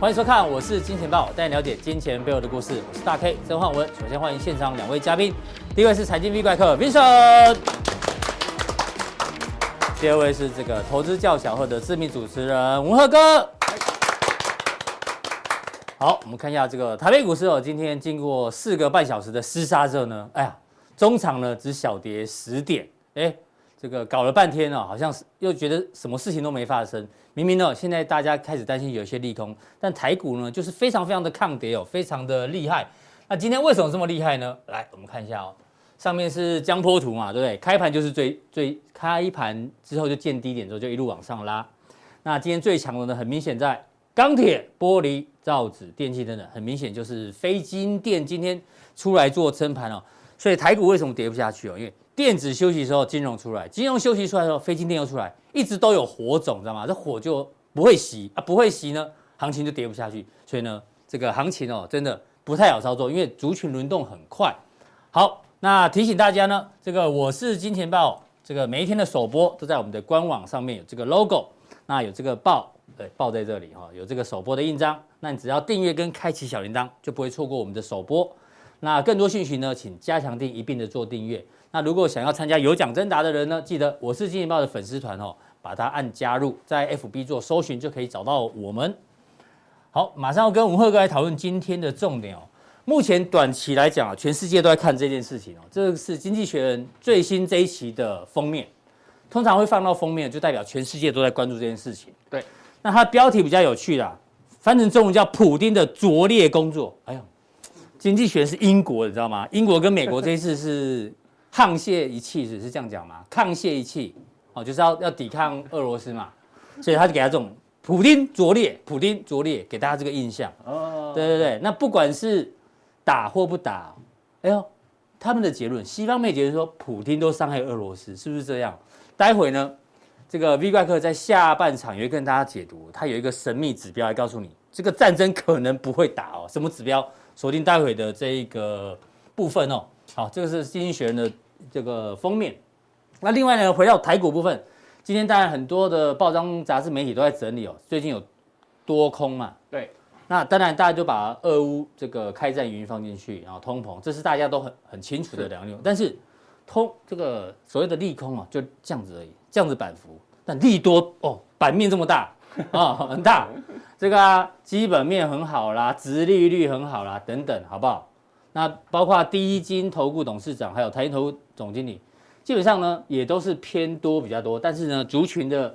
欢迎收看，我是金钱豹，带你了解金钱背后的故事。我是大 K 曾焕文。首先欢迎现场两位嘉宾，第一位是财经 V 怪客 Vincent，第二位是这个投资叫小贺的知名主持人吴赫哥。好，我们看一下这个台北股市哦，今天经过四个半小时的厮杀之后呢，哎呀，中场呢只小跌十点，哎。这个搞了半天哦，好像是又觉得什么事情都没发生。明明呢，现在大家开始担心有一些利空，但台股呢就是非常非常的抗跌哦，非常的厉害。那今天为什么这么厉害呢？来，我们看一下哦，上面是江波图嘛，对不对？开盘就是最最开盘之后就见低点之后就一路往上拉。那今天最强的呢，很明显在钢铁、玻璃、造纸、电器等等，很明显就是非金电今天出来做撑盘哦。所以台股为什么跌不下去哦？因为电子休息的时候，金融出来；金融休息出来的时候，非金电又出来，一直都有火种，知道吗？这火就不会熄啊，不会熄呢，行情就跌不下去。所以呢，这个行情哦，真的不太好操作，因为族群轮动很快。好，那提醒大家呢，这个我是金钱豹，这个每一天的首播都在我们的官网上面有这个 logo，那有这个豹，对，爆在这里哈，有这个首播的印章。那你只要订阅跟开启小铃铛，就不会错过我们的首播。那更多讯息呢，请加强订一并的做订阅。那如果想要参加有奖征答的人呢，记得我是金钱豹的粉丝团哦，把它按加入，在 FB 做搜寻就可以找到我们。好，马上要跟文赫哥来讨论今天的重点哦。目前短期来讲啊，全世界都在看这件事情哦。这是《经济学人》最新这一期的封面，通常会放到封面，就代表全世界都在关注这件事情。对，那它标题比较有趣啦，翻成中文叫“普丁的拙劣工作”。哎呦，《经济学》是英国，你知道吗？英国跟美国这一次是。沆瀣一气是是这样讲吗？沆瀣一气哦，就是要要抵抗俄罗斯嘛，所以他就给他这种普丁拙劣，普丁拙劣，给大家这个印象。哦，对对对，那不管是打或不打，哎呦，他们的结论，西方媒体说普丁都伤害俄罗斯，是不是这样？待会呢，这个 V 怪客在下半场也会跟大家解读，他有一个神秘指标来告诉你，这个战争可能不会打哦。什么指标？锁定待会的这一个部分哦。好，这个是《经济学人》的这个封面。那另外呢，回到台股部分，今天当然很多的报章、杂志、媒体都在整理哦。最近有多空嘛？对。那当然，大家就把俄乌这个开战原因放进去，然后通膨，这是大家都很很清楚的两个。但是通这个所谓的利空啊，就这样子而已，这样子板幅。但利多哦，版面这么大啊、哦，很大。这个、啊、基本面很好啦，殖利率很好啦，等等，好不好？那包括第一金投顾董事长，还有台银投顾总经理，基本上呢也都是偏多比较多，但是呢族群的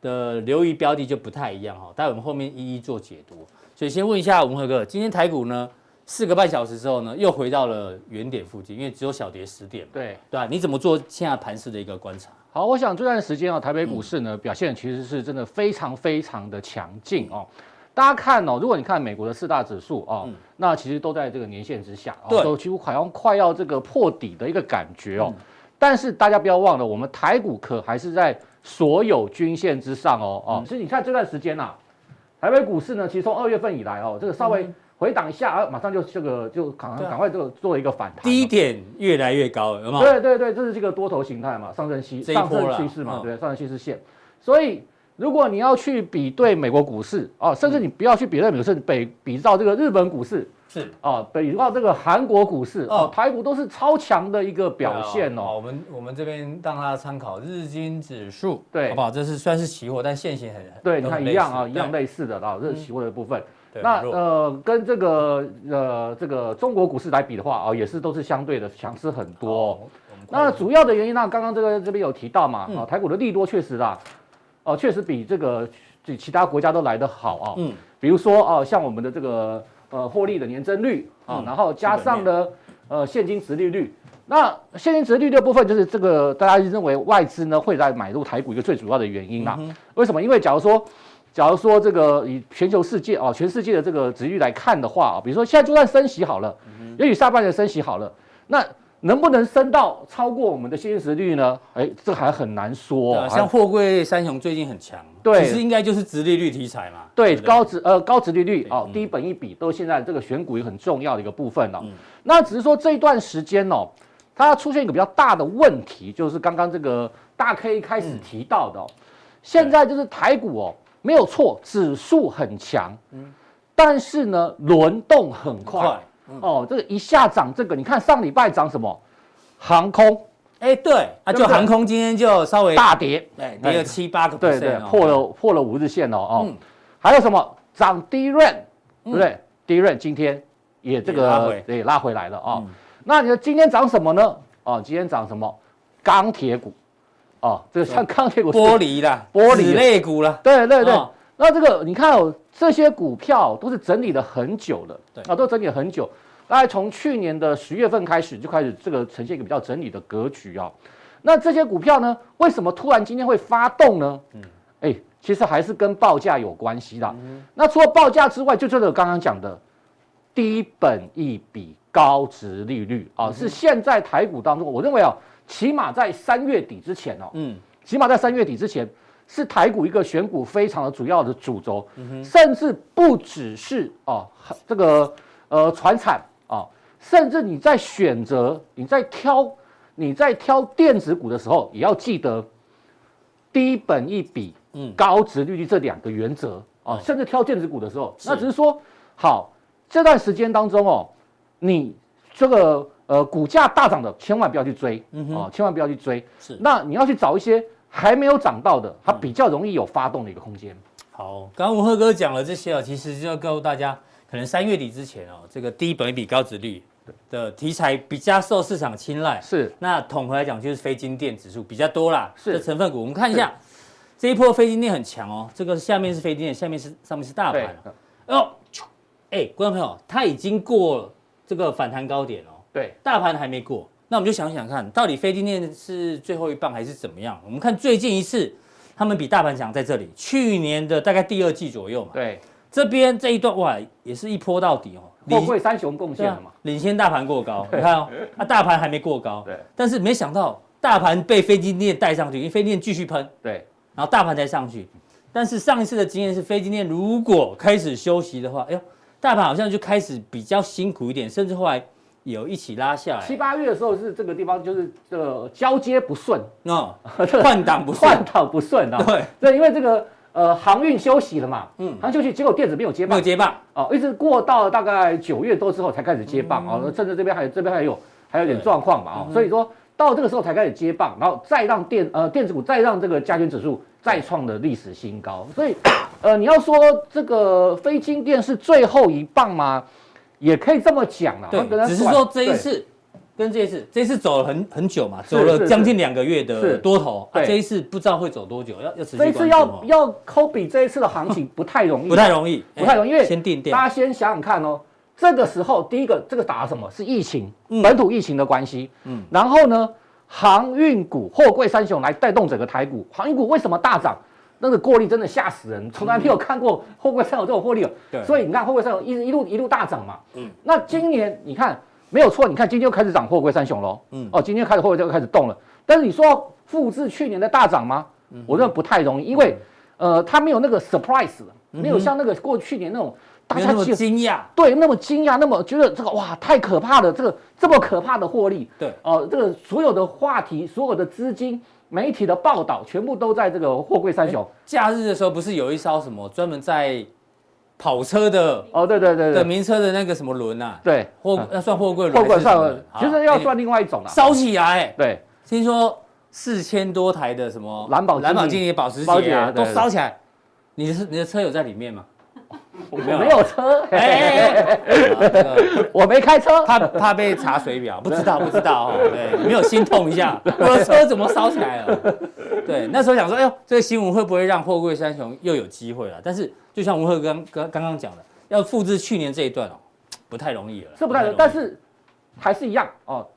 的留意标的就不太一样哈。待会我们后面一一做解读。所以先问一下文和哥，今天台股呢四个半小时之后呢又回到了原点附近，因为只有小跌十点。对对啊，你怎么做现在盘势的一个观察？好，我想这段时间啊，台北股市呢表现其实是真的非常非常的强劲哦。大家看哦，如果你看美国的四大指数哦，嗯、那其实都在这个年线之下，对哦，都几乎好像快要这个破底的一个感觉哦。嗯、但是大家不要忘了，我们台股可还是在所有均线之上哦哦。所以、嗯、你看这段时间呐、啊，台北股市呢，其实从二月份以来哦，这个稍微回档一下，啊，马上就这个就赶赶快就做一个反弹，低点越来越高，有没有？对对对，这是这个多头形态嘛，上升趋上升趋势嘛，嗯、对，上升趋势线，所以。如果你要去比对美国股市哦，甚至你不要去比对美国股市，比比照这个日本股市是哦，比照这个韩国股市哦，台股都是超强的一个表现哦。我们我们这边让大家参考日经指数，对，好不好？这是算是期货，但线型很对，你看一样啊，一样类似的啊，这是期货的部分。那呃，跟这个呃这个中国股市来比的话啊，也是都是相对的强势很多。那主要的原因呢，刚刚这个这边有提到嘛，啊，台股的利多确实啦。哦，确实比这个比其他国家都来得好啊。嗯，比如说哦，像我们的这个呃获利的年增率啊，嗯、然后加上呢呃现金值利率。那现金值利率的部分，就是这个大家认为外资呢会来买入台股一个最主要的原因啦。嗯、为什么？因为假如说假如说这个以全球世界啊全世界的这个殖利率来看的话啊，比如说现在就算升息好了，也许下半年升息好了，那。能不能升到超过我们的现实率呢？哎，这还很难说。啊、像货柜三雄最近很强，对，其实应该就是殖利率题材嘛。对，高值呃高值利率哦，低本一比都是现在这个选股一个很重要的一个部分了、哦。嗯、那只是说这一段时间哦，它出现一个比较大的问题，就是刚刚这个大 K 开始提到的、哦，嗯、现在就是台股哦没有错，指数很强，嗯，但是呢，轮动很快，嗯、哦，这个一下涨这个，你看上礼拜涨什么？航空，哎，对，啊，就航空今天就稍微大跌，哎，跌了七八个对对，破了破了五日线哦，哦，嗯、还有什么？涨 DRAM，对不对？DRAM 今天也这个也拉回，来了哦。嗯、那你说今天涨什么呢？哦，今天涨什么？钢铁股，哦，这个像钢铁股，玻璃的，玻璃类股了，对对对。哦、那这个你看哦，这些股票都是整理了很久了，对啊，都整理了很久。大概从去年的十月份开始就开始这个呈现一个比较整理的格局啊。那这些股票呢，为什么突然今天会发动呢？嗯，哎，其实还是跟报价有关系的。嗯，那除了报价之外，就这个刚刚讲的低本一比高值利率啊，是现在台股当中，我认为啊，起码在三月底之前哦，嗯，起码在三月底之前是台股一个选股非常的主要的主轴，甚至不只是哦这个呃传产。啊，甚至你在选择、你在挑、你在挑电子股的时候，也要记得低本一比、嗯，高值利率这两个原则啊。甚至挑电子股的时候，那只是说，好，这段时间当中哦，你这个呃股价大涨的，千万不要去追，哦，千万不要去追。是，那你要去找一些还没有涨到的，它比较容易有发动的一个空间。好，刚刚文赫哥讲了这些啊，其实就要告诉大家。可能三月底之前哦，这个低本益比高值率的题材比较受市场青睐。是，那统合来讲就是非金电指数比较多啦。是，这成分股我们看一下，这一波非金电很强哦。这个下面是非金电，下面是上面是大盘。哦，哎，观众朋友，它已经过了这个反弹高点哦。对，大盘还没过，那我们就想想看，到底非金电是最后一棒还是怎么样？我们看最近一次，他们比大盘强在这里，去年的大概第二季左右嘛。对。这边这一段哇，也是一波到底哦。货柜三雄贡献了嘛？领先大盘过高，你看哦，啊，大盘还没过高。对。但是没想到大盘被非金电带上去，因为非金电继续喷。对。然后大盘才上去，但是上一次的经验是非金电如果开始休息的话，哎呦，大盘好像就开始比较辛苦一点，甚至后来有一起拉下来。七八月的时候是这个地方就是这个交接不顺哦，换挡不顺，换挡不顺啊。对。对，因为这个。呃，航运休息了嘛？嗯，航运休息，结果电子没有接棒，没有接棒哦，一直过到大概九月多之后才开始接棒啊。甚至这边还有这边还有还有点状况嘛啊，所以说到这个时候才开始接棒，然后再让电呃电子股再让这个加权指数再创的历史新高。所以呃，你要说这个非金电是最后一棒吗？也可以这么讲啦。对，只是说这一次。跟这一次，这一次走了很很久嘛，走了将近两个月的多头，啊，这一次不知道会走多久，要要持续。这一次要要抠比这一次的行情 不太容易，不太容易，不太容易，因为先定大家先想想看哦，这个时候第一个这个打什么是疫情，本土疫情的关系，嗯，然后呢，航运股、货柜三雄来带动整个台股，航运股为什么大涨？那个获利真的吓死人，从来没有看过货柜三雄这种获利，对，所以你看货柜三雄一一路一路大涨嘛，嗯，那今年你看。没有错，你看今天又开始涨货柜三雄喽。嗯，哦，今天开始货柜就开始动了。但是你说复制去年的大涨吗？嗯、我认为不太容易，因为呃，它没有那个 surprise 了，没有像那个过去年那种大家惊讶，对，那么惊讶，那么觉得这个哇太可怕了，这个这么可怕的获利，对，哦、呃，这个所有的话题、所有的资金、媒体的报道，全部都在这个货柜三雄。假日的时候不是有一艘什么专门在。跑车的哦，对对对的名车的那个什么轮呐？对，货要算货柜轮，货柜算，其实要算另外一种了。烧起来，对，听说四千多台的什么蓝宝蓝宝经理保时捷啊，都烧起来。你的你的车有在里面吗？我没有车，我没开车，怕怕被查水表，不知道不知道哦，对，没有心痛一下，我的车怎么烧起来了？对，那时候想说，哎呦，这个新闻会不会让货柜三雄又有机会了？但是。就像吴赫刚刚刚刚讲的，要复制去年这一段哦，不太容易了。是不太容易，但是还是一样哦。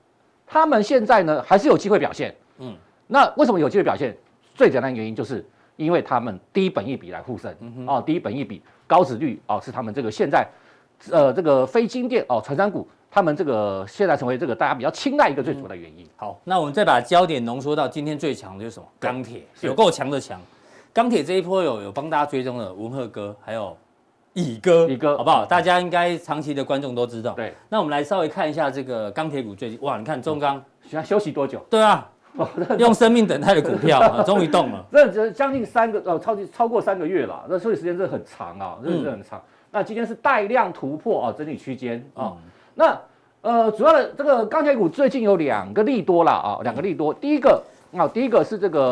他们现在呢，还是有机会表现。嗯，那为什么有机会表现？最简单的原因就是因为他们低本益比来护身。哦，低本益比、高殖率哦，是他们这个现在呃这个非金电哦，传产股，他们这个现在成为这个大家比较青睐一个最主要的原因。好，那我们再把焦点浓缩到今天最强的就是什么？钢铁，有够强的强。钢铁这一波有有帮大家追踪的文赫哥，还有乙哥，乙哥好不好？大家应该长期的观众都知道。对，那我们来稍微看一下这个钢铁股最近，哇，你看中钢，需要休息多久？对啊，用生命等待的股票啊，终于动了。这将近三个呃，超级超过三个月了，那所以时间真的很长啊，真的是很长。那今天是带量突破啊，整理区间啊。那呃，主要的这个钢铁股最近有两个利多了啊，两个利多。第一个啊，第一个是这个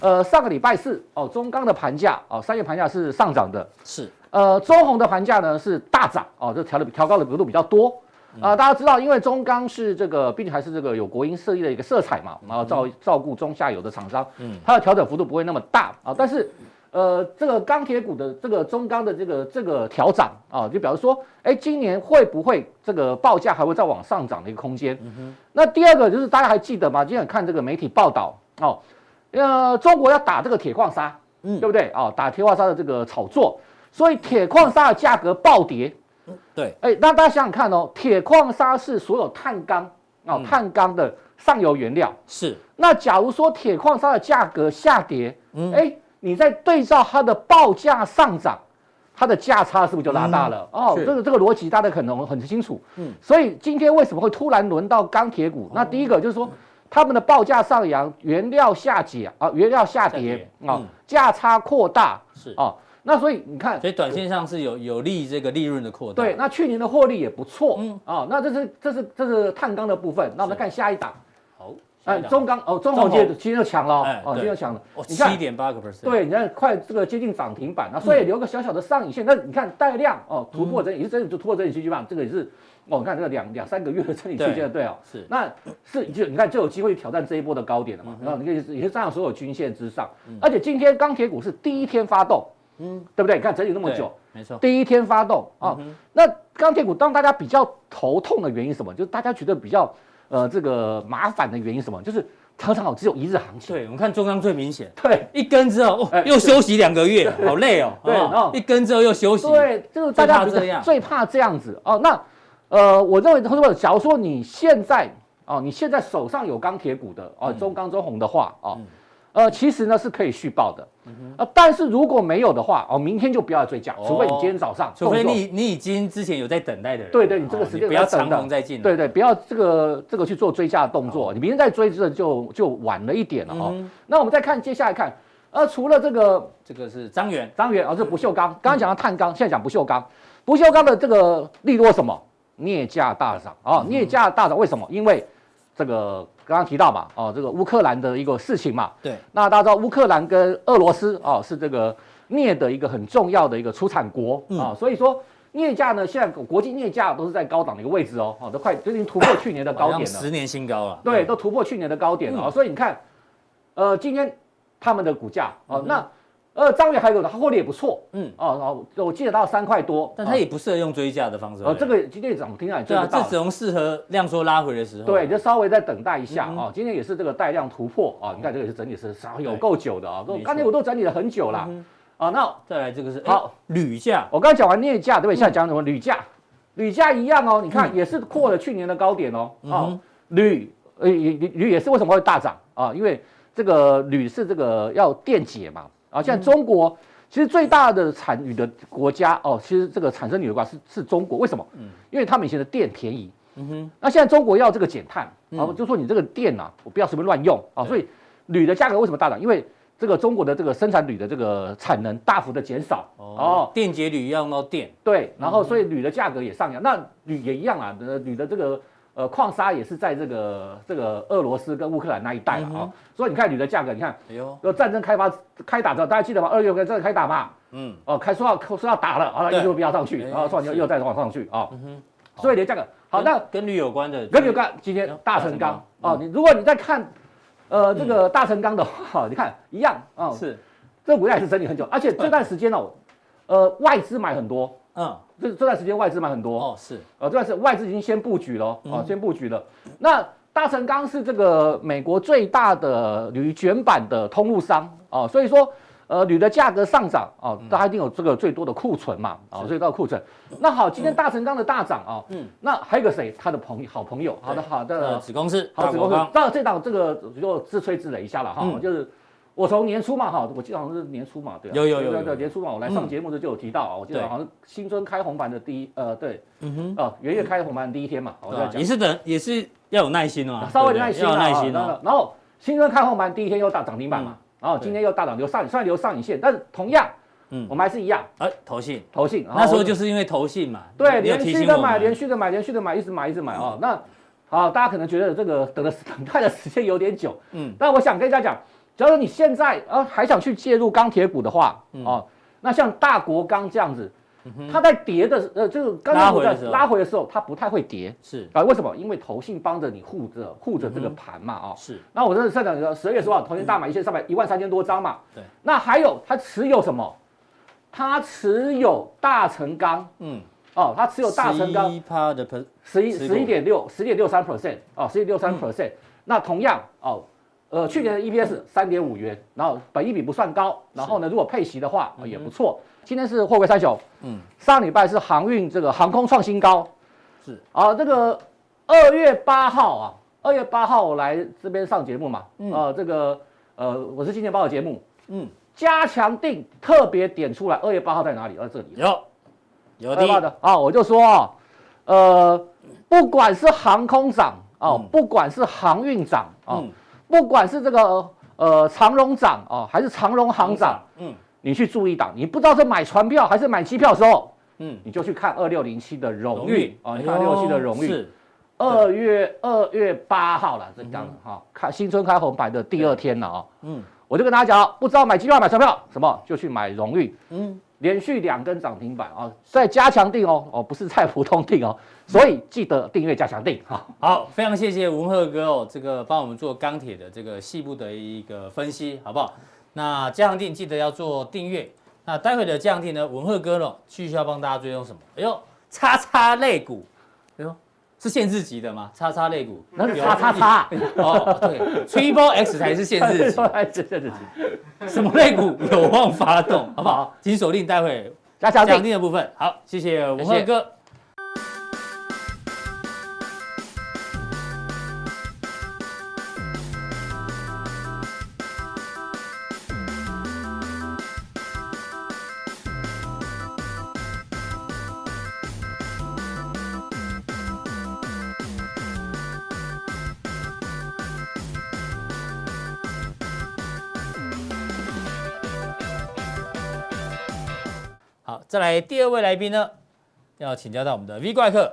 呃，上个礼拜四哦，中钢的盘价哦，三月盘价是上涨的，是呃，中红的盘价呢是大涨哦，这调的调高的幅度比较多啊。大家知道，因为中钢是这个，毕竟还是这个有国营设立的一个色彩嘛，然后照照顾中下游的厂商，嗯，它的调整幅度不会那么大啊，但是。呃，这个钢铁股的这个中钢的这个这个调涨啊，就表示说，哎，今年会不会这个报价还会再往上涨的一个空间？嗯哼。那第二个就是大家还记得吗？今天看这个媒体报道哦，呃，中国要打这个铁矿砂，嗯，对不对？哦，打铁矿砂的这个炒作，所以铁矿砂的价格暴跌。嗯，对。哎，那大家想想看哦，铁矿砂是所有碳钢啊，碳钢的上游原料。是。那假如说铁矿砂的价格下跌，嗯，哎。你在对照它的报价上涨，它的价差是不是就拉大了？嗯、哦，这个这个逻辑大家可能很清楚。嗯，所以今天为什么会突然轮到钢铁股？嗯、那第一个就是说，他们的报价上扬，原料下跌啊，原料下跌啊，价、嗯、差扩大是啊。那所以你看，所以短线上是有有利这个利润的扩大。对，那去年的获利也不错。嗯。啊，那这是这是这是碳钢的部分。那我们看下一档。好哎，中钢哦，中红今天今天又强了哦，今天又强了。你看七点八个 percent，对，你看快这个接近涨停板，那所以留个小小的上影线。那你看带量哦，突破整理，也是真的就突破整理区间嘛，这个也是哦，你看这个两两三个月的整理区间，对哦，是，那是就你看就有机会挑战这一波的高点了嘛，然后你可以也是站在所有均线之上，而且今天钢铁股是第一天发动，嗯，对不对？你看整理那么久，没错，第一天发动啊，那钢铁股当大家比较头痛的原因是什么？就是大家觉得比较呃这个麻烦的原因是什么？就是。常常只有一日行情，对，我们看中钢最明显，对，一根之后哦，又休息两个月，好累哦，对，然后一根之后又休息，对，就是大家这样，最怕这样子哦。那呃，我认为他说，假如说你现在哦，你现在手上有钢铁股的哦，中钢、中红的话哦。呃，其实呢是可以续报的，呃，但是如果没有的话，哦，明天就不要追加，除非你今天早上，除非你你已经之前有在等待的人，对对，你这个时间不要长红再进，对对，不要这个这个去做追加的动作，你明天再追这就就晚了一点了哦。那我们再看接下来看，呃，除了这个这个是张元，张元啊，这不锈钢，刚刚讲到碳钢，现在讲不锈钢，不锈钢的这个利多什么？镍价大涨啊，镍价大涨为什么？因为这个。刚刚提到嘛，哦，这个乌克兰的一个事情嘛，对，那大家知道乌克兰跟俄罗斯哦是这个镍的一个很重要的一个出产国啊、嗯。哦，所以说镍价呢，现在国际镍价都是在高档的一个位置哦，哦，都快最近突破去年的高点了，十年新高了，对，都突破去年的高点了啊、嗯。哦，所以你看，呃，今天他们的股价哦，嗯、那。呃，彰源还有的，它获利也不错，嗯，哦，哦，我记得到三块多，但它也不适合用追价的方式。哦，这个今天涨停啊，对啊，这只能适合量缩拉回的时候。对，就稍微再等待一下啊。今天也是这个带量突破啊，你看这个也是整理是稍有够久的啊，刚才我都整理了很久了啊。那再来这个是好铝价，我刚才讲完镍价对不对？现在讲什么铝价？铝价一样哦，你看也是破了去年的高点哦。啊，铝呃铝铝也是为什么会大涨啊？因为这个铝是这个要电解嘛啊，现在中国。其实最大的产铝的国家哦，其实这个产生铝的国家是是中国，为什么？嗯，因为他们以前的电便宜，嗯哼。那现在中国要这个减碳，哦，就说你这个电呐，我不要随便乱用啊，所以铝的价格为什么大涨？因为这个中国的这个生产铝的这个产能大幅的减少哦，电解铝要用到电，对，然后所以铝的价格也上扬，那铝也一样啊，呃，铝的这个。呃，矿砂也是在这个这个俄罗斯跟乌克兰那一带了啊，所以你看铝的价格，你看，哎呦，战争开发开打之后，大家记得吗？二月份真的开打嘛？嗯，哦，开说要说要打了，啊，又飙上去，然后说又又再往上去啊，所以你的价格好，那跟铝有关的，跟铝有关，今天大成钢哦，你如果你在看，呃，这个大成钢的话，你看一样啊，是，这个股价也是整理很久，而且这段时间哦，呃，外资买很多。嗯，这这段时间外资买很多哦，是，呃，这段时间外资已经先布局了，哦，嗯、先布局了。那大成钢是这个美国最大的铝卷板的通路商哦，所以说，呃，铝的价格上涨哦，大家一定有这个最多的库存嘛，啊、哦，最多的库存。那好，今天大成钢的大涨啊，嗯，那还有个谁？他的朋友，好朋友，好的好的子公司，好子公司。那这档这个就自吹自擂一下了哈，嗯、就是。我从年初嘛，哈，我记得好像是年初嘛，对，有有有对年初嘛，我来上节目的就有提到啊，我记得好像新春开红盘的第一，呃，对，嗯哼，哦，元月开红盘的第一天嘛，我在讲，也是等，也是要有耐心哦，稍微耐心，要有耐心哦。然后新春开红盘第一天又大涨停板嘛，然后今天又大涨，留上，虽然留上影线，但是同样嗯，我们还是一样，哎，投信，投信，那时候就是因为投信嘛，对，连续的买，连续的买，连续的买，一直买，一直买哦。那好，大家可能觉得这个等的 等待的时间有点久，嗯，但我想跟大家讲，假如你现在呃还想去介入钢铁股的话，哦，那像大国钢这样子。它在跌的呃，这个刚刚在拉回的时候，它不太会跌，是。啊，为什么？因为投信帮着你护着护着这个盘嘛，啊，是。那我这是上讲十二月十号，投信大买一千三百一万三千多张嘛，对。那还有它持有什么？它持有大成钢，嗯，哦，它持有大成钢，一趴的十一十一点六十点六三 percent，哦，十一点六三 percent。那同样哦，呃，去年的 EPS 三点五元，然后本益比不算高，然后呢，如果配息的话也不错。今天是货柜三雄，嗯，上礼拜是航运这个航空创新高，是。啊，这个二月八号啊，二月八号我来这边上节目嘛，嗯，呃，这个呃，我是金钱报的节目，嗯，加强定特别点出来，二月八号在哪里？在这里，有，有的，的啊，我就说啊，呃，不管是航空涨啊，不管是航运涨啊，不管是这个呃长荣涨啊，还是长荣行涨，嗯。你去注意档，你不知道是买船票还是买机票的时候，嗯，你就去看二六零七的荣誉啊，你看二六零七的荣誉。是。二月二月八号了，这样的哈，开新春开红盘的第二天了啊，嗯，我就跟大家讲，不知道买机票买车票什么，就去买荣誉，嗯，连续两根涨停板啊，在加强定哦，哦，不是在普通定哦，所以记得订阅加强定哈。好，非常谢谢文鹤哥哦，这个帮我们做钢铁的这个细部的一个分析，好不好？那加强定记得要做订阅。那待会的加强定呢，文鹤哥呢，继续要帮大家追踪什么？哎呦，叉叉肋骨，哎呦，是限制级的吗？叉叉肋骨，那是叉叉叉。哦，对，Triple X 才是限制级。什么肋骨有望发动？好不好？请锁定待会加强定的部分。好，谢谢文鹤哥。再来第二位来宾呢，要请教到我们的 V 怪客。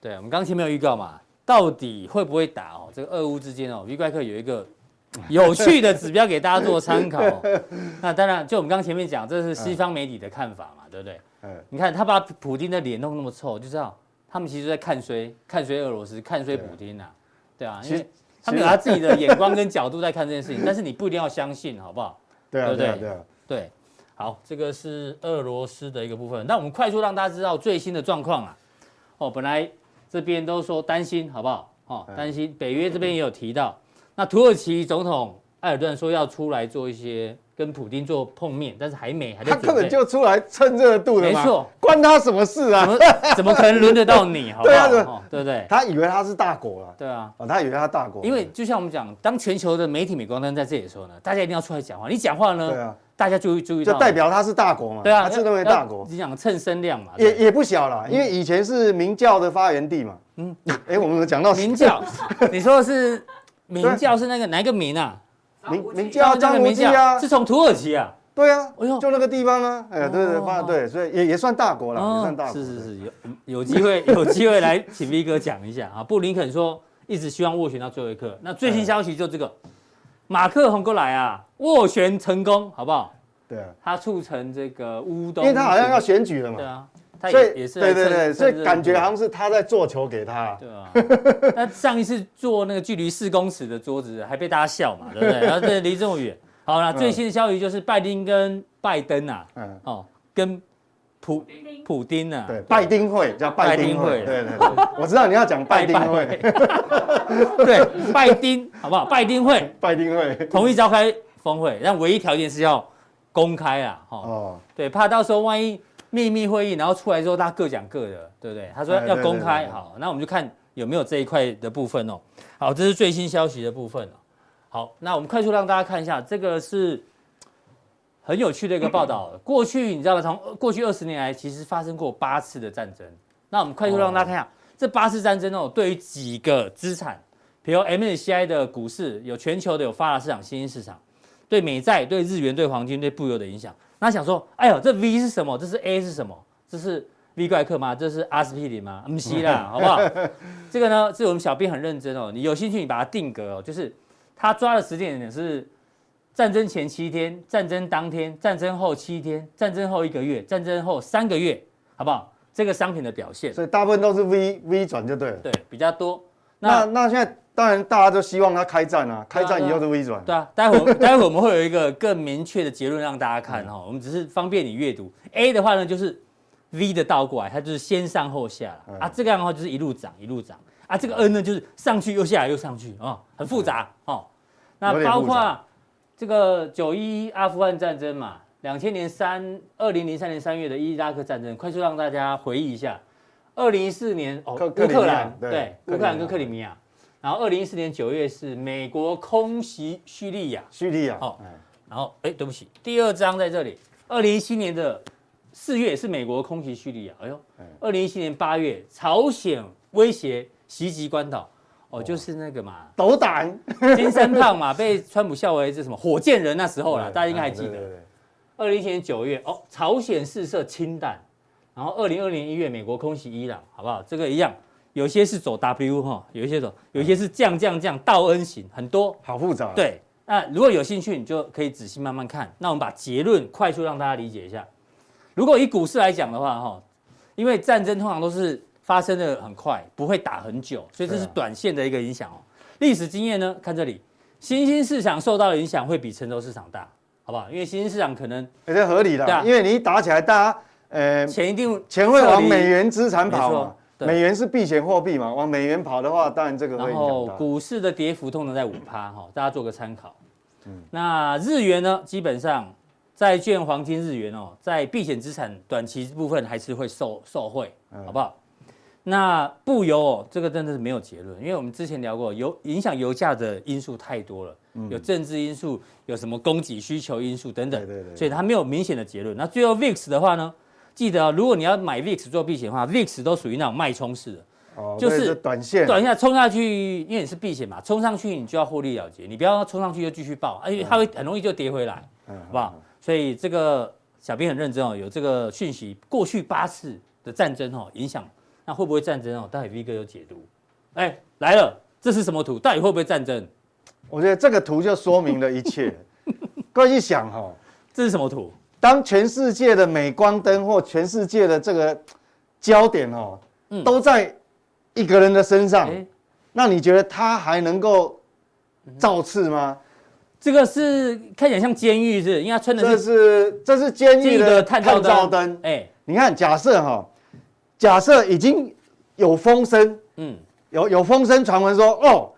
对，我们刚前面有预告嘛，到底会不会打哦？这个俄乌之间哦，V 怪客有一个 有趣的指标给大家做参考。那当然，就我们刚前面讲，这是西方媒体的看法嘛，对不对？嗯。你看他把普京的脸弄那么臭，就知道他们其实在看衰，看衰俄罗斯，看衰普京呐，对啊，因为他们有他自己的眼光跟角度在看这件事情，但是你不一定要相信，好不好？对啊，对啊，对啊，对。好，这个是俄罗斯的一个部分。那我们快速让大家知道最新的状况啊。哦，本来这边都说担心，好不好？哦，担心。北约这边也有提到。那土耳其总统埃尔顿说要出来做一些跟普丁做碰面，但是还没，还在。他根本就出来蹭热度的嘛。没错，关他什么事啊？怎么可能轮得到你？好不好？对啊，对不对？他以为他是大国了。对啊，他以为他大国。因为就像我们讲，当全球的媒体镁光灯在这里的时候呢，大家一定要出来讲话。你讲话呢？对啊。大家就会注意到，就代表它是大国嘛？对啊，他自认为大国。你想蹭声量嘛？也也不小了，因为以前是明教的发源地嘛。嗯，哎，我们讲到明教，你说的是明教是那个哪个明啊？明明教张无忌啊，是从土耳其啊？对啊，哎呦，就那个地方啊，哎，对对发对，所以也也算大国了，也算大国。是是是，有有机会 有机会来请 V 哥讲一下啊。布林肯说一直希望斡旋到最后一刻，那最新消息就这个，马克宏过来啊，斡旋成功，好不好？对啊，他促成这个乌东，因为他好像要选举了嘛。对啊，他也也是。对对对，所以感觉好像是他在做球给他。对啊，那上一次做那个距离四公尺的桌子，还被大家笑嘛，对不对？然后这离这么远。好了，最新的消息就是拜登跟拜登啊，嗯，哦，跟普普丁。啊，对，拜丁会叫拜丁会，对对对，我知道你要讲拜丁会，对，拜丁 好不好？拜丁会，拜丁会。同意召开。峰会，但唯一条件是要公开啊，哈，哦，对，怕到时候万一秘密会议，然后出来之后大家各讲各的，对不对？他说要公开，好，那我们就看有没有这一块的部分哦。好，这是最新消息的部分。好，那我们快速让大家看一下，这个是很有趣的一个报道。过去你知道吗？从过去二十年来，其实发生过八次的战争。那我们快速让大家看一下，这八次战争哦，对于几个资产，比如 MSCI 的股市，有全球的，有发达市场、新兴市场。对美债、对日元、对黄金、对布油的影响。那想说，哎呦，这 V 是什么？这是 A 是什么？这是 V 怪客吗？这是阿司匹林吗？不是啦，好不好？这个呢，是我们小编很认真哦。你有兴趣，你把它定格哦。就是他抓的时间点是战争前七天、战争当天、战争后七天、战争后一个月、战争后三个月，好不好？这个商品的表现，所以大部分都是 V V 转就对了。对，比较多。那那现在当然大家都希望它开战啊，开战以后是 V 转。对啊，待会待会我们会有一个更明确的结论让大家看哈，我们只是方便你阅读。A 的话呢，就是 V 的倒过来，它就是先上后下啊，这个样的话就是一路涨一路涨啊，这个 N 呢就是上去又下来又上去啊，很复杂哦。那包括这个九一阿富汗战争嘛，两千年三二零零三年三月的伊拉克战争，快速让大家回忆一下。二零一四年哦，乌克兰对乌克兰跟克里米亚，然后二零一四年九月是美国空袭叙利亚，叙利亚哦，然后哎，对不起，第二章在这里，二零一七年的四月是美国空袭叙利亚，哎呦，二零一七年八月朝鲜威胁袭击关岛，哦，就是那个嘛，斗胆金三胖嘛，被川普笑为这什么火箭人那时候啦，大家应该还记得，二零一七年九月哦，朝鲜试射氢弹。然后二零二零一月，美国空袭伊朗，好不好？这个一样，有些是走 W 哈，有一些走，有一些是降降降倒 N 型，很多，好复杂。对，那如果有兴趣，你就可以仔细慢慢看。那我们把结论快速让大家理解一下。如果以股市来讲的话，哈，因为战争通常都是发生的很快，不会打很久，所以这是短线的一个影响哦。历史经验呢，看这里，新兴市场受到的影响会比成熟市场大，好不好？因为新兴市场可能也是合理的，因为你一打起来，大家。呃，钱一定钱会往美元资产跑嘛？美元是避险货币嘛？往美元跑的话，当然这个会影响。然后股市的跌幅通常在五趴哈，大家做个参考。嗯，那日元呢？基本上债券、黄金、日元哦，在避险资产短期部分还是会受受惠，好不好？那布油哦，这个真的是没有结论，因为我们之前聊过，油影响油价的因素太多了，有政治因素，有什么供给需求因素等等，对对对，所以它没有明显的结论。那最后 VIX 的话呢？记得、哦，如果你要买 VIX 做避险的话，VIX 都属于那种脉冲式的，哦，就是短线，短线冲下去，因为你是避险嘛，冲上去你就要获利了结，你不要冲上去就继续爆，而且它会很容易就跌回来，嗯，好不好？嗯、所以这个小编很认真哦，有这个讯息，过去八次的战争哦，影响那会不会战争哦？待会 V 哥有解读。哎，来了，这是什么图？到底会不会战争？我觉得这个图就说明了一切。各位一想哈、哦，这是什么图？当全世界的镁光灯或全世界的这个焦点哦，都在一个人的身上，那你觉得他还能够造次吗？这个是看起来像监狱是？因为他穿的这是这是监狱的探照灯。哎，你看，假设哈，假设已经有风声，嗯，有有风声传闻说，哦，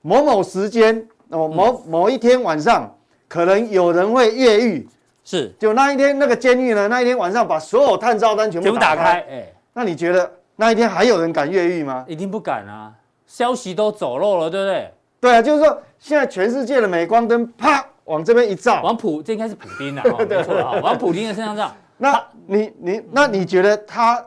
某某时间哦，某某一天晚上，可能有人会越狱。是，就那一天那个监狱呢，那一天晚上把所有探照灯全部打开，哎，欸、那你觉得那一天还有人敢越狱吗？一定不敢啊，消息都走漏了，对不对？对啊，就是说现在全世界的镁光灯啪往这边一照，往普这应该是普丁 的，没错啊，往普丁的身上照。那你你那你觉得他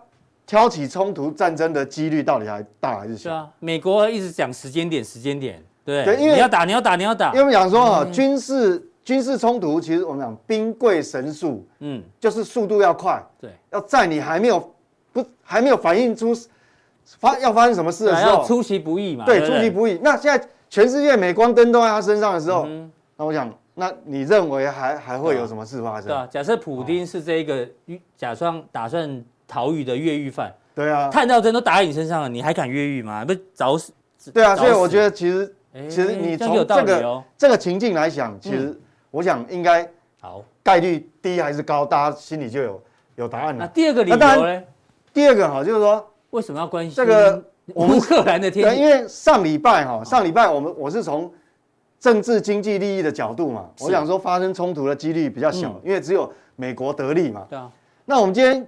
挑起冲突战争的几率到底还大还是小？是啊，美国一直讲时间点，时间点，对，对，因为你要打，你要打，你要打，因为我们讲说啊，军事。军事冲突其实我们讲兵贵神速，嗯，就是速度要快，对，要在你还没有不还没有反应出发要发生什么事的时候，出其不意嘛，对，出其不意。那现在全世界镁光灯都在他身上的时候，那我想，那你认为还还会有什么事发生？对啊，假设普丁是这一个假装打算逃狱的越狱犯，对啊，探照灯都打在你身上了，你还敢越狱吗？不找死？对啊，所以我觉得其实其实你从这个这个情境来想，其实。我想应该好概率低还是高，大家心里就有有答案了。那第二个理由呢？第二个哈，就是说为什么要关心这个 乌克兰的天气？因为上礼拜哈，上礼拜我们我是从政治经济利益的角度嘛，我想说发生冲突的几率比较小，因为只有美国得利嘛。对啊。那我们今天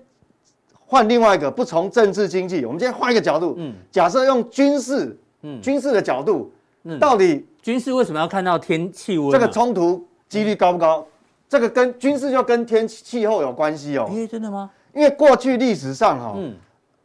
换另外一个，不从政治经济，我们今天换一个角度，嗯，假设用军事，嗯，军事的角度，嗯，到底军事为什么要看到天气温？这个冲突？几率高不高？这个跟军事就跟天气气候有关系哦。诶，真的吗？因为过去历史上哈，嗯，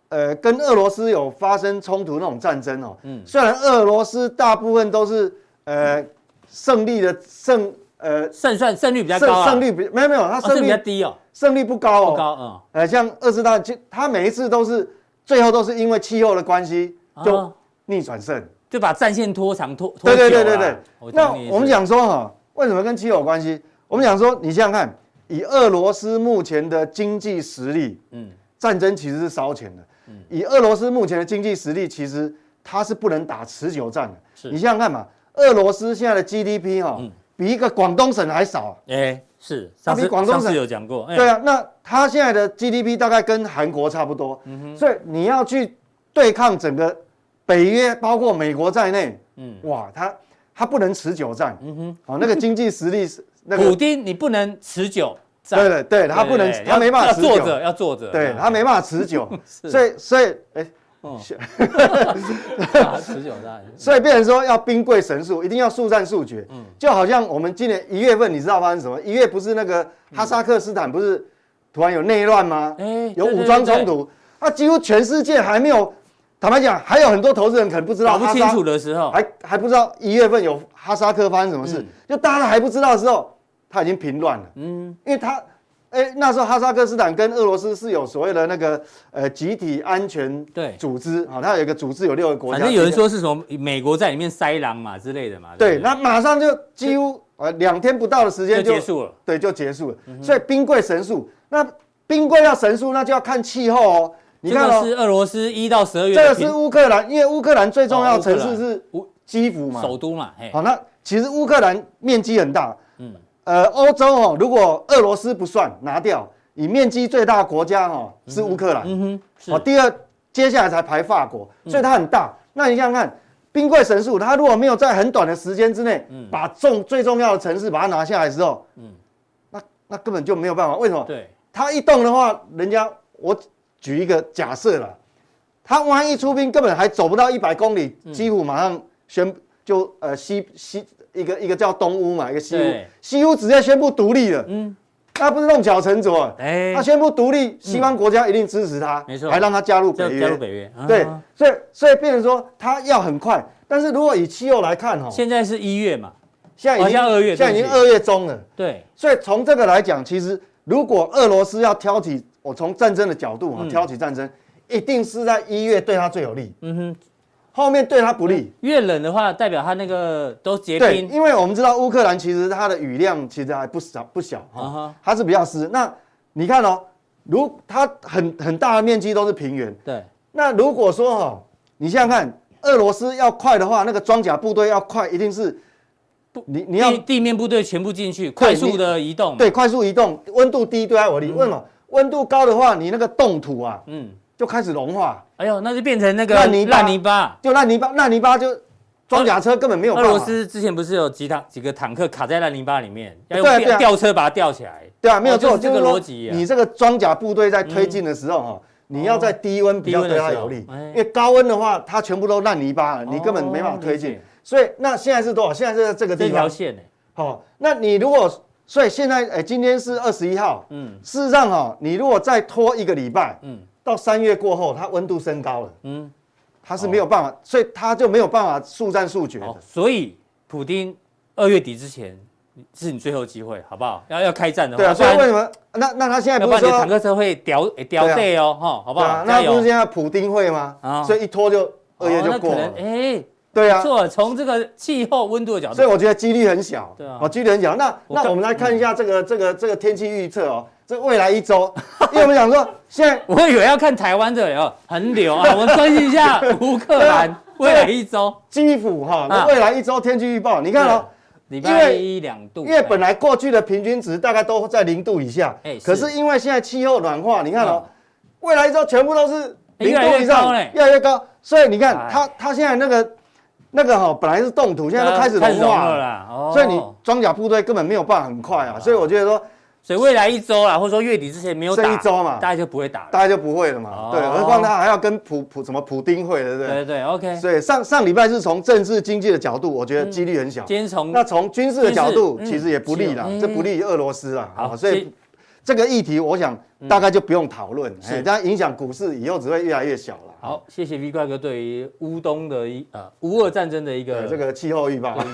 呃，跟俄罗斯有发生冲突那种战争哦，嗯，虽然俄罗斯大部分都是呃胜利的胜呃胜算胜率比较高，胜率比没有没有，他胜率比较低哦，胜率不高哦，不高嗯，呃像二次大就，他每一次都是最后都是因为气候的关系就逆转胜，就把战线拖长拖拖对对对对。对，那我们讲说哈，为什么跟气候有关系？我们讲说，你想想看，以俄罗斯目前的经济实力，嗯，战争其实是烧钱的。嗯，以俄罗斯目前的经济实力，其实它是不能打持久战的。是，你想想看嘛，俄罗斯现在的 GDP 哈，比一个广东省还少。哎，是，它比广东省有讲过。对啊，那它现在的 GDP 大概跟韩国差不多。所以你要去对抗整个北约，包括美国在内，嗯，哇，它它不能持久战。嗯哼，哦，那个经济实力是。普丁，你不能持久，对对对，他不能，他没办法持久，要坐着，要坐着，对他没办法持久，所以所以，哎，持久战，所以变成说要兵贵神速，一定要速战速决，嗯，就好像我们今年一月份，你知道发生什么？一月不是那个哈萨克斯坦不是突然有内乱吗？哎，有武装冲突，那几乎全世界还没有，坦白讲，还有很多投资人可能不知道，搞不清楚的时候，还还不知道一月份有哈萨克发生什么事，就大家还不知道的时候。他已经平乱了，嗯，因为他，哎，那时候哈萨克斯坦跟俄罗斯是有所谓的那个呃集体安全对组织啊，它有一个组织有六个国家，反正有人说是从美国在里面塞狼嘛之类的嘛，对，那马上就几乎呃两天不到的时间就结束了，对，就结束了，所以兵贵神速，那兵贵要神速，那就要看气候哦。你看哦，是俄罗斯一到十二月，这个是乌克兰，因为乌克兰最重要的城市是乌基辅嘛，首都嘛，好，那其实乌克兰面积很大，嗯。呃，欧洲哦，如果俄罗斯不算拿掉，以面积最大的国家哦是乌克兰，嗯哼，是哦，第二接下来才排法国，所以它很大。那你想想看，兵贵神速，它如果没有在很短的时间之内，把重最重要的城市把它拿下来之后，嗯，那那根本就没有办法。为什么？对，它一动的话，人家我举一个假设了，他万一出兵，根本还走不到一百公里，几乎马上宣就呃西西。一个一个叫东乌嘛，一个西乌，西乌直接宣布独立了，嗯，那不是弄巧成拙，哎，他宣布独立，西方国家一定支持他，没错，还让他加入北约，加入北约，对，所以所以变成说他要很快，但是如果以气候来看哈，现在是一月嘛，现在已经二月，现在已经二月中了，对，所以从这个来讲，其实如果俄罗斯要挑起，我从战争的角度啊，挑起战争，一定是在一月对他最有利，嗯哼。后面对它不利，越冷的话，代表它那个都结冰。对，因为我们知道乌克兰其实它的雨量其实还不少不小哈，它是比较湿。那你看哦，如它很很大的面积都是平原。对。那如果说哈，你想想看，俄罗斯要快的话，那个装甲部队要快，一定是不你你要地面部队全部进去，快速的移动。对，快速移动，温度低对它有利。为什么？温度高的话，你那个冻土啊，嗯。就开始融化，哎呦，那就变成那个烂泥烂泥巴，就烂泥巴，烂泥巴就装甲车根本没有办法。俄罗斯之前不是有几趟几个坦克卡在烂泥巴里面，要用吊车把它吊起来。对啊，没有错，这个逻辑。你这个装甲部队在推进的时候哈，你要在低温比较对它有利，因为高温的话，它全部都烂泥巴了，你根本没办法推进。所以那现在是多少？现在是在这个地方。这条线呢好，那你如果所以现在哎，今天是二十一号，嗯，事实上哈，你如果再拖一个礼拜，嗯。到三月过后，它温度升高了，嗯，它是没有办法，所以它就没有办法速战速决的。所以，普丁二月底之前是你最后机会，好不好？要要开战的话，对啊。所以为什么？那那他现在不是说坦克车会掉掉队哦，哈，好不好？那不是现在普丁会吗？啊，所以一拖就二月就过了。哎，对啊，错，从这个气候温度的角度，所以我觉得几率很小。对啊，哦，几率很小。那那我们来看一下这个这个这个天气预测哦。这未来一周，因为我们想说，现在 我以为要看台湾的哦，很流啊！我们分析一下乌克兰未来一周。基辅哈，那未来一周天气预报，你看哦，礼拜一两度，因为本来过去的平均值大概都在零度以下，可是因为现在气候暖化，你看哦，未来一周全部都是零度以上，越来越高，所以你看它它现在那个那个哈，本来是冻土，现在都开始融化了，所以你装甲部队根本没有办法很快啊，所以我觉得说。所以未来一周啦，或者说月底之前没有打一周嘛，大家就不会打了，大家就不会了嘛。对，何况他还要跟普普什么普丁会，对不对？对对，OK。所以上上礼拜是从政治经济的角度，我觉得几率很小。今天从那从军事的角度，其实也不利啦，这不利于俄罗斯啦。好，所以这个议题，我想大概就不用讨论，是，这样影响股市以后只会越来越小了。好，谢谢 V 怪哥对于乌东的一呃乌俄战争的一个这个气候预报，好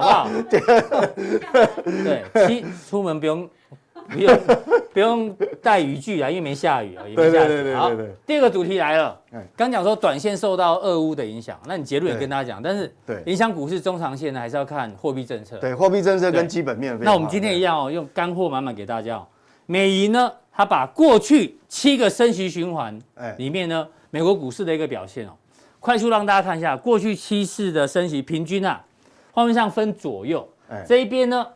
不好？对，七出门不用。不用不用带雨具啊，因为没下雨啊，也没下雨。好，第二个主题来了。刚讲说短线受到俄乌的影响，那你结论也跟大家讲，但是影响股市中长线呢，还是要看货币政策。对，货币政策跟基本面。那我们今天一样哦，用干货满满给大家哦。美银呢，它把过去七个升息循环里面呢，美国股市的一个表现哦，快速让大家看一下过去七次的升息平均啊，画面上分左右，这一边呢。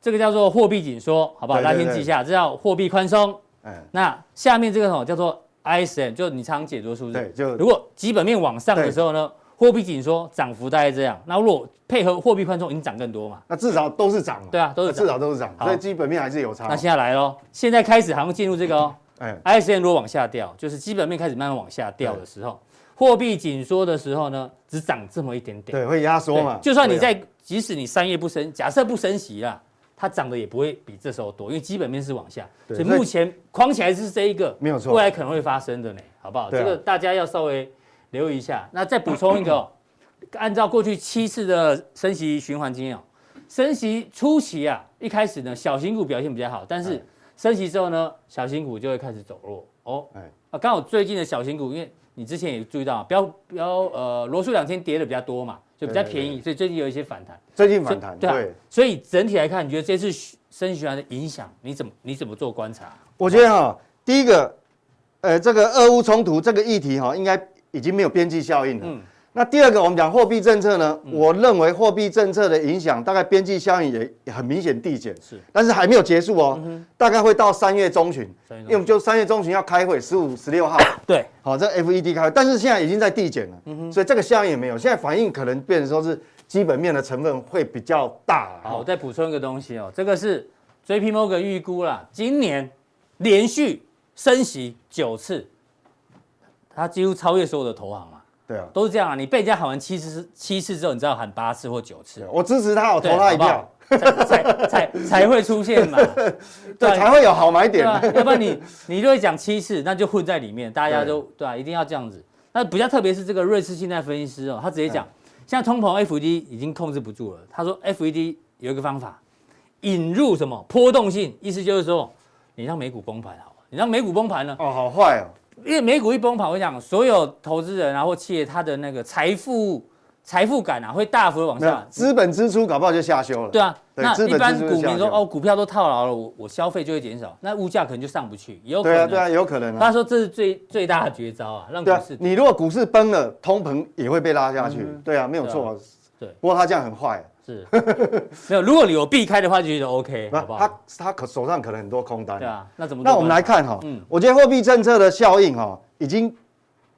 这个叫做货币紧缩，好不好？大家先记一下，这叫货币宽松。嗯，那下面这个吼叫做 ISM，就是你常解读的数字。对，就如果基本面往上的时候呢，货币紧缩涨幅大概这样。那如果配合货币宽松，已经涨更多嘛？那至少都是涨。对啊，都是至少都是涨。所以基本面还是有差。那现在来喽，现在开始好像进入这个哦。哎，ISM 如果往下掉，就是基本面开始慢慢往下掉的时候，货币紧缩的时候呢，只涨这么一点点。对，会压缩嘛。就算你在，即使你三月不升，假设不升息啦。它涨的也不会比这时候多，因为基本面是往下，所以目前框起来是这一个，没有错，未来可能会发生的呢，好不好？这个大家要稍微留意一下。那再补充一个，按照过去七次的升息循环经验，升息初期啊，一开始呢，小型股表现比较好，但是升息之后呢，小型股就会开始走弱哦。啊，刚好最近的小型股，因为你之前也注意到标标呃罗素两千跌的比较多嘛。就比较便宜，所以最近有一些反弹。最近反弹，对。所以整体来看，你觉得这次升息循环的影响，你怎么你怎么做观察？我觉得哈，第一个，呃，这个俄乌冲突这个议题哈，应该已经没有边际效应了。嗯。那第二个，我们讲货币政策呢，我认为货币政策的影响大概边际效应也很明显递减，是，但是还没有结束哦，大概会到三月中旬，因为我们就三月中旬要开会，十五、十六号，对，好，这 FED 开会，但是现在已经在递减了，嗯所以这个效应也没有，现在反应可能变成说是基本面的成分会比较大。好，我再补充一个东西哦，这个是 JP Morgan 预估啦，今年连续升息九次，它几乎超越所有的投行了。对啊，都是这样啊！你被人家喊完七次七次之后，你知道喊八次或九次，我支持他，我投他一票，才才才才会出现嘛，对，才会有好买点。要不然你你就会讲七次，那就混在里面，大家都对啊，一定要这样子。那比较特别是这个瑞士信贷分析师哦，他直接讲，现在通膨 FED 已经控制不住了。他说 FED 有一个方法，引入什么波动性，意思就是说，你让美股崩盘好，你让美股崩盘呢？哦，好坏哦。因为美股一崩盘，我讲所有投资人啊或企业，他的那个财富财富感啊会大幅的往下，资本支出搞不好就下修了。对啊，对那一般股民说哦，股票都套牢了，我我消费就会减少，那物价可能就上不去，也有可能。对啊，对啊，有可能啊。他说这是最最大的绝招啊，让股市。你如果股市崩了，通膨也会被拉下去。对啊，没有错。对，不过他这样很坏。是，没有。如果你有避开的话，就觉得 OK，好不好？他他可手上可能很多空单。对啊，那怎么？那我们来看哈，嗯，我觉得货币政策的效应哈，已经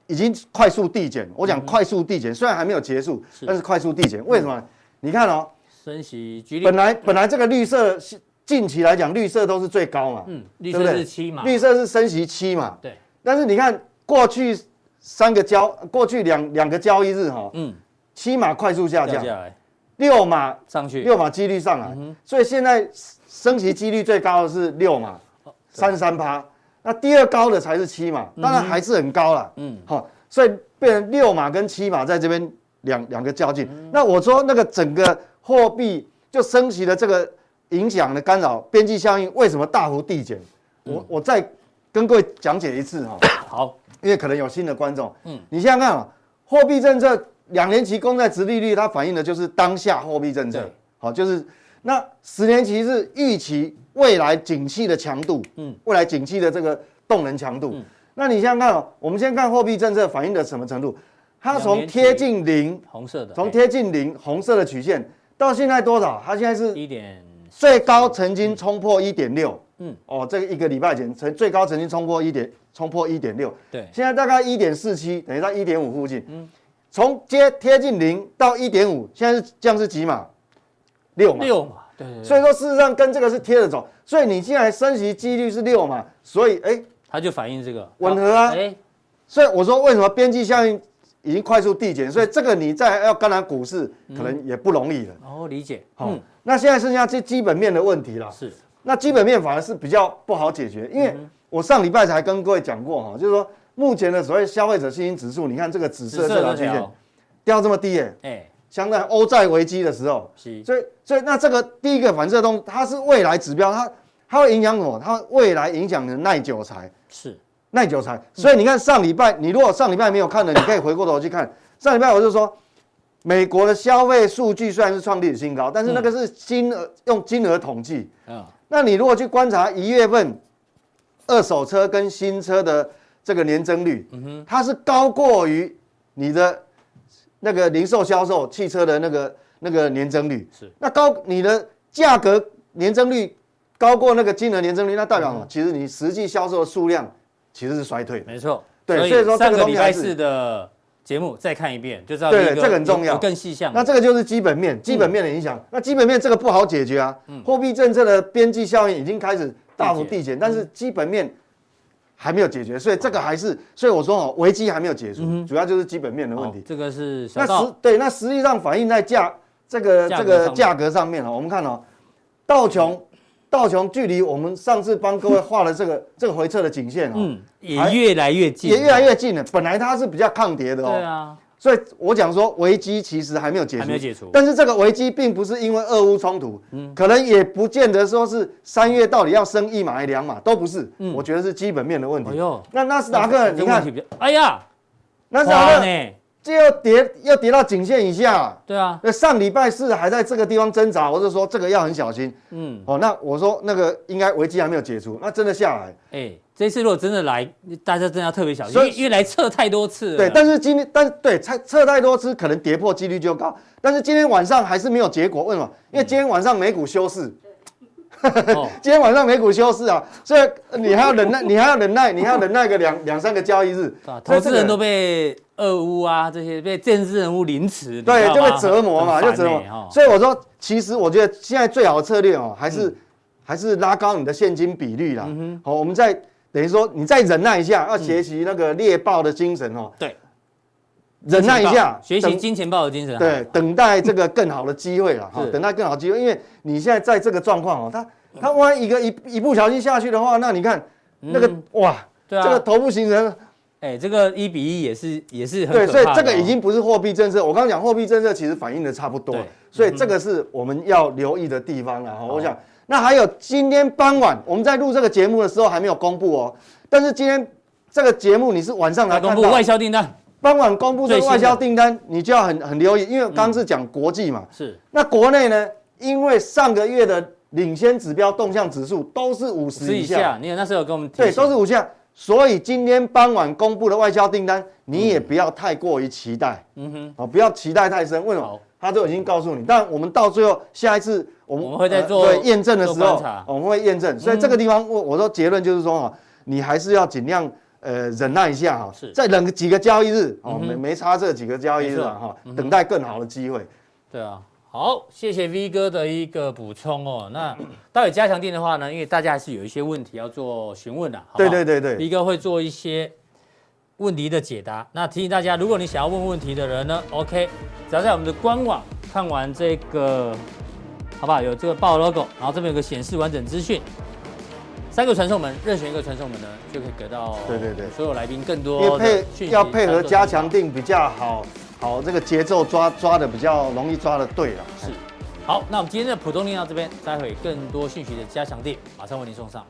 已经快速递减。我讲快速递减，虽然还没有结束，但是快速递减。为什么？你看哦，升息，本来本来这个绿色近期来讲，绿色都是最高嘛，嗯，绿色是七嘛，绿色是升息七嘛，对。但是你看过去三个交，过去两两个交易日哈，嗯，七码快速下降。六码上去，六码几率上来，所以现在升息几率最高的是六码，三十三趴。那第二高的才是七码，当然还是很高了。嗯，好，所以变成六码跟七码在这边两两个较劲。那我说那个整个货币就升息的这个影响的干扰，边际效应为什么大幅递减？我我再跟各位讲解一次哈。好，因为可能有新的观众。嗯，你想想看啊，货币政策。两年期公债殖利率，它反映的就是当下货币政策，好，就是那十年期是预期未来景气的强度，嗯，未来景气的这个动能强度。那你想想看，我们先看货币政策反映的什么程度？它从贴近零，红色的，从贴近零红色的曲线到现在多少？它现在是一点最高曾经冲破一点六，嗯，哦，这个一个礼拜前曾最高曾经冲破一点冲破一点六，对，现在大概一点四七，等于在一点五附近，嗯。从接贴近零到一点五，现在是这样是几码？六码。六码，对，对，对。所以说事实上跟这个是贴着走，所以你现在升息几率是六码，所以哎，它就反映这个吻合啊。哎，所以我说为什么边际效应已经快速递减，所以这个你再要干扰股市可能也不容易了。哦，理解。好，那现在剩下这基本面的问题了。是。那基本面反而是比较不好解决，因为我上礼拜才跟各位讲过哈，就是说目前的所谓消费者信心指数，你看这个紫色这条曲线掉这么低耶，哎，相当于欧债危机的时候，所以所以那这个第一个反射动，它是未来指标，它它会影响什么？它未来影响的耐久财。是。耐久财，所以你看上礼拜，你如果上礼拜没有看的，你可以回过头去看。上礼拜，我就说。美国的消费数据虽然是创历史新高，但是那个是金额用金额统计。嗯，那你如果去观察一月份二手车跟新车的这个年增率，它是高过于你的那个零售销售汽车的那个那个年增率。是，那高你的价格年增率高过那个金额年增率，那代表什么？其实你实际销售的数量其实是衰退。没错，对，所以说这个礼拜四的。节目再看一遍就知道，对，这个很重要，更细项。那这个就是基本面，基本面的影响。那基本面这个不好解决啊，货币政策的边际效应已经开始大幅递减，但是基本面还没有解决，所以这个还是，所以我说哦，危机还没有结束，主要就是基本面的问题。这个是那实对，那实际上反映在价这个这个价格上面哦，我们看哦，道琼。道琼距离我们上次帮各位画的这个 这个回撤的颈线哦，嗯，也越来越近，也越来越近了。本来它是比较抗跌的哦，对啊，所以我讲说危机其实还没有解除，还没有解除。但是这个危机并不是因为俄乌冲突，嗯，可能也不见得说是三月到底要升一码还是两码，都不是。嗯，我觉得是基本面的问题。哎呦，那纳斯达克，你看，哎呀，纳斯达克。这又跌，又跌到颈线以下。对啊，那上礼拜四还在这个地方挣扎，我就说这个要很小心。嗯，哦，那我说那个应该危机还没有解除，那真的下来。哎，这次如果真的来，大家真的要特别小心，因为因为来测太多次。对，但是今天，但是对测测太多次，可能跌破几率就高。但是今天晚上还是没有结果，为什么？因为今天晚上美股休市。今天晚上美股休市啊，所以你还要忍耐，你还要忍耐，你还要忍耐个两两三个交易日。投资人都被俄乌啊这些被政治人物凌迟，对，就被折磨嘛，就折磨。所以我说，其实我觉得现在最好的策略哦，还是还是拉高你的现金比率啦。好，我们再等于说你再忍耐一下，要学习那个猎豹的精神哦。对，忍耐一下，学习金钱豹的精神。对，等待这个更好的机会了哈，等待更好的机会，因为你现在在这个状况哦，它。他万一一个一一不小心下去的话，那你看那个哇，这个头部形成，哎，这个一比一也是也是很对，所以这个已经不是货币政策。我刚刚讲货币政策其实反映的差不多，所以这个是我们要留意的地方了哈。我想那还有今天傍晚我们在录这个节目的时候还没有公布哦，但是今天这个节目你是晚上来公布外销订单，傍晚公布这个外销订单，你就要很很留意，因为刚刚是讲国际嘛，是那国内呢，因为上个月的。领先指标动向指数都是五十以下，你那时候有跟我们对，都是五下，所以今天傍晚公布的外销订单，你也不要太过于期待，嗯哼，哦，不要期待太深，为什么？他都已经告诉你，但我们到最后下一次我们会在做验证的时候，我们会验证，所以这个地方我我说结论就是说啊，你还是要尽量呃忍耐一下哈，是，再等个几个交易日哦，没没差这几个交易日哈，等待更好的机会，对啊。好，谢谢 V 哥的一个补充哦。那 待会加强定的话呢，因为大家还是有一些问题要做询问的，对对对对，V 哥会做一些问题的解答。那提醒大家，如果你想要问问题的人呢，OK，只要在我们的官网看完这个，好不好？有这个报 logo，然后这边有个显示完整资讯，三个传送门，任选一个传送门呢，就可以得到对对对所有来宾更多的讯息。要配合加强定比较好。好，这个节奏抓抓的比较容易抓的对了。是，好，那我们今天的普通錠到这边，待会更多讯息的加强定马上为您送上。